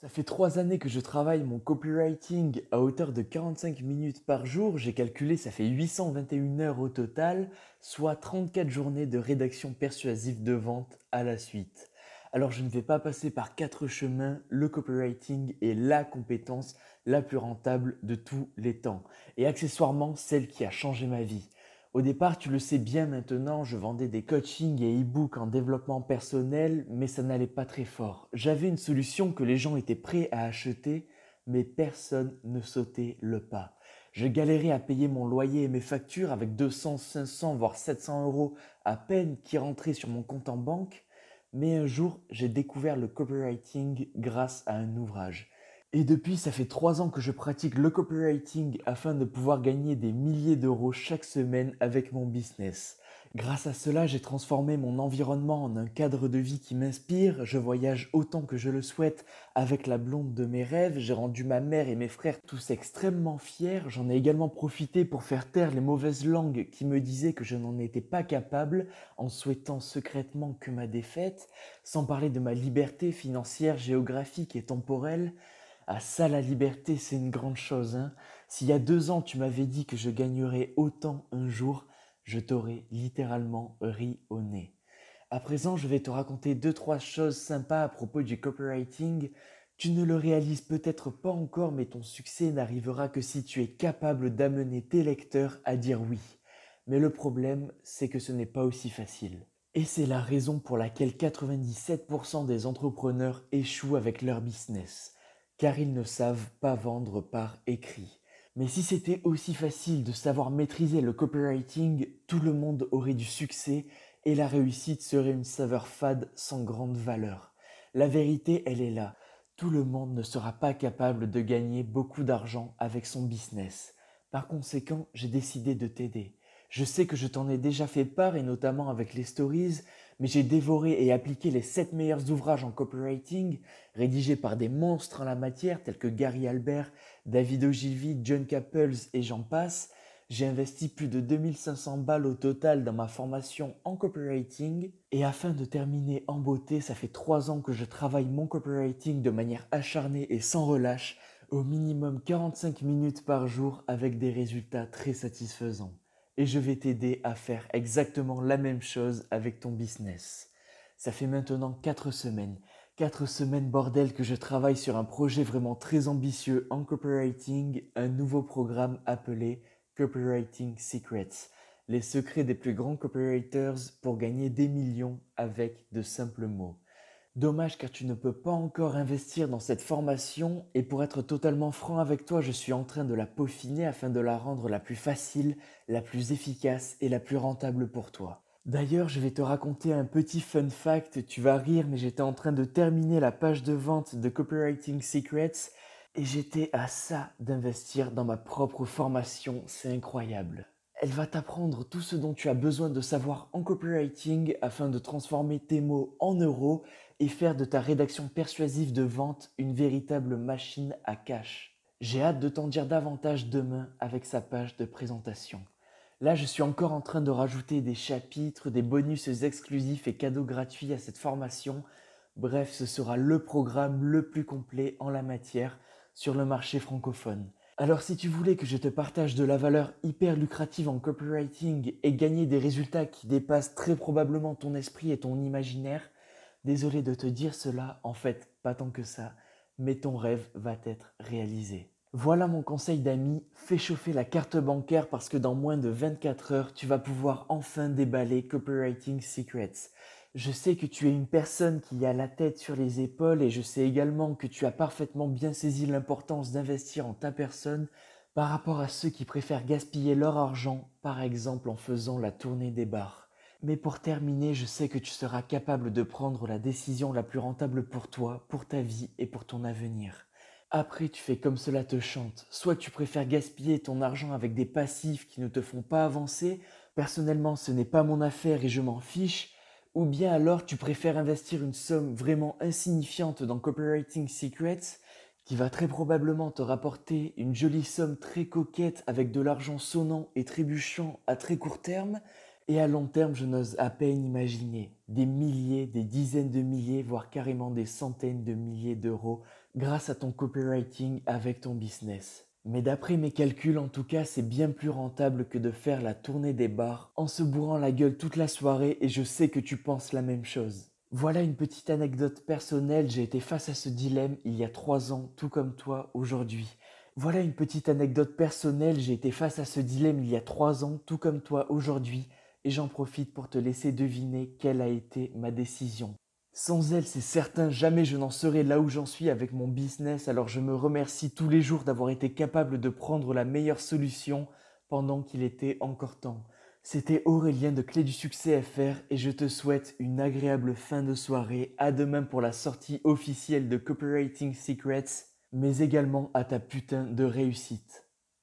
Ça fait trois années que je travaille mon copywriting à hauteur de 45 minutes par jour. J'ai calculé, ça fait 821 heures au total, soit 34 journées de rédaction persuasive de vente à la suite. Alors je ne vais pas passer par quatre chemins. Le copywriting est la compétence la plus rentable de tous les temps. Et accessoirement, celle qui a changé ma vie. Au départ, tu le sais bien maintenant, je vendais des coachings et e-books en développement personnel, mais ça n'allait pas très fort. J'avais une solution que les gens étaient prêts à acheter, mais personne ne sautait le pas. Je galérais à payer mon loyer et mes factures avec 200, 500, voire 700 euros à peine qui rentraient sur mon compte en banque. Mais un jour, j'ai découvert le copywriting grâce à un ouvrage. Et depuis, ça fait trois ans que je pratique le copywriting afin de pouvoir gagner des milliers d'euros chaque semaine avec mon business. Grâce à cela, j'ai transformé mon environnement en un cadre de vie qui m'inspire. Je voyage autant que je le souhaite avec la blonde de mes rêves. J'ai rendu ma mère et mes frères tous extrêmement fiers. J'en ai également profité pour faire taire les mauvaises langues qui me disaient que je n'en étais pas capable en souhaitant secrètement que ma défaite. Sans parler de ma liberté financière, géographique et temporelle. Ah ça, la liberté, c'est une grande chose. Hein S'il y a deux ans, tu m'avais dit que je gagnerais autant un jour, je t'aurais littéralement ri au nez. À présent, je vais te raconter deux, trois choses sympas à propos du copywriting. Tu ne le réalises peut-être pas encore, mais ton succès n'arrivera que si tu es capable d'amener tes lecteurs à dire oui. Mais le problème, c'est que ce n'est pas aussi facile. Et c'est la raison pour laquelle 97% des entrepreneurs échouent avec leur business car ils ne savent pas vendre par écrit. Mais si c'était aussi facile de savoir maîtriser le copywriting, tout le monde aurait du succès et la réussite serait une saveur fade sans grande valeur. La vérité, elle est là. Tout le monde ne sera pas capable de gagner beaucoup d'argent avec son business. Par conséquent, j'ai décidé de t'aider. Je sais que je t'en ai déjà fait part et notamment avec les stories, mais j'ai dévoré et appliqué les 7 meilleurs ouvrages en copywriting rédigés par des monstres en la matière tels que Gary Albert, David Ogilvy, John Capels et j'en passe. J'ai investi plus de 2500 balles au total dans ma formation en copywriting. Et afin de terminer en beauté, ça fait 3 ans que je travaille mon copywriting de manière acharnée et sans relâche, au minimum 45 minutes par jour avec des résultats très satisfaisants et je vais t'aider à faire exactement la même chose avec ton business. Ça fait maintenant 4 semaines, 4 semaines bordel que je travaille sur un projet vraiment très ambitieux en copywriting, un nouveau programme appelé Copywriting Secrets, les secrets des plus grands copywriters pour gagner des millions avec de simples mots. Dommage car tu ne peux pas encore investir dans cette formation et pour être totalement franc avec toi, je suis en train de la peaufiner afin de la rendre la plus facile, la plus efficace et la plus rentable pour toi. D'ailleurs, je vais te raconter un petit fun fact, tu vas rire mais j'étais en train de terminer la page de vente de Copywriting Secrets et j'étais à ça d'investir dans ma propre formation, c'est incroyable. Elle va t'apprendre tout ce dont tu as besoin de savoir en copywriting afin de transformer tes mots en euros et faire de ta rédaction persuasive de vente une véritable machine à cash. J'ai hâte de t'en dire davantage demain avec sa page de présentation. Là, je suis encore en train de rajouter des chapitres, des bonus exclusifs et cadeaux gratuits à cette formation. Bref, ce sera le programme le plus complet en la matière sur le marché francophone. Alors si tu voulais que je te partage de la valeur hyper lucrative en copywriting et gagner des résultats qui dépassent très probablement ton esprit et ton imaginaire, désolé de te dire cela, en fait pas tant que ça, mais ton rêve va être réalisé. Voilà mon conseil d'ami, fais chauffer la carte bancaire parce que dans moins de 24 heures, tu vas pouvoir enfin déballer Copywriting Secrets. Je sais que tu es une personne qui a la tête sur les épaules et je sais également que tu as parfaitement bien saisi l'importance d'investir en ta personne par rapport à ceux qui préfèrent gaspiller leur argent, par exemple en faisant la tournée des bars. Mais pour terminer, je sais que tu seras capable de prendre la décision la plus rentable pour toi, pour ta vie et pour ton avenir. Après, tu fais comme cela te chante. Soit tu préfères gaspiller ton argent avec des passifs qui ne te font pas avancer. Personnellement, ce n'est pas mon affaire et je m'en fiche. Ou bien alors tu préfères investir une somme vraiment insignifiante dans Copywriting Secrets qui va très probablement te rapporter une jolie somme très coquette avec de l'argent sonnant et trébuchant à très court terme et à long terme je n'ose à peine imaginer des milliers, des dizaines de milliers, voire carrément des centaines de milliers d'euros grâce à ton copywriting avec ton business. Mais d'après mes calculs, en tout cas, c'est bien plus rentable que de faire la tournée des bars en se bourrant la gueule toute la soirée et je sais que tu penses la même chose. Voilà une petite anecdote personnelle, j'ai été face à ce dilemme il y a trois ans, tout comme toi aujourd'hui. Voilà une petite anecdote personnelle, j'ai été face à ce dilemme il y a trois ans, tout comme toi aujourd'hui, et j'en profite pour te laisser deviner quelle a été ma décision. Sans elle, c'est certain, jamais je n'en serais là où j'en suis avec mon business, alors je me remercie tous les jours d'avoir été capable de prendre la meilleure solution pendant qu'il était encore temps. C'était Aurélien de Clé du Succès FR et je te souhaite une agréable fin de soirée. À demain pour la sortie officielle de Copywriting Secrets, mais également à ta putain de réussite.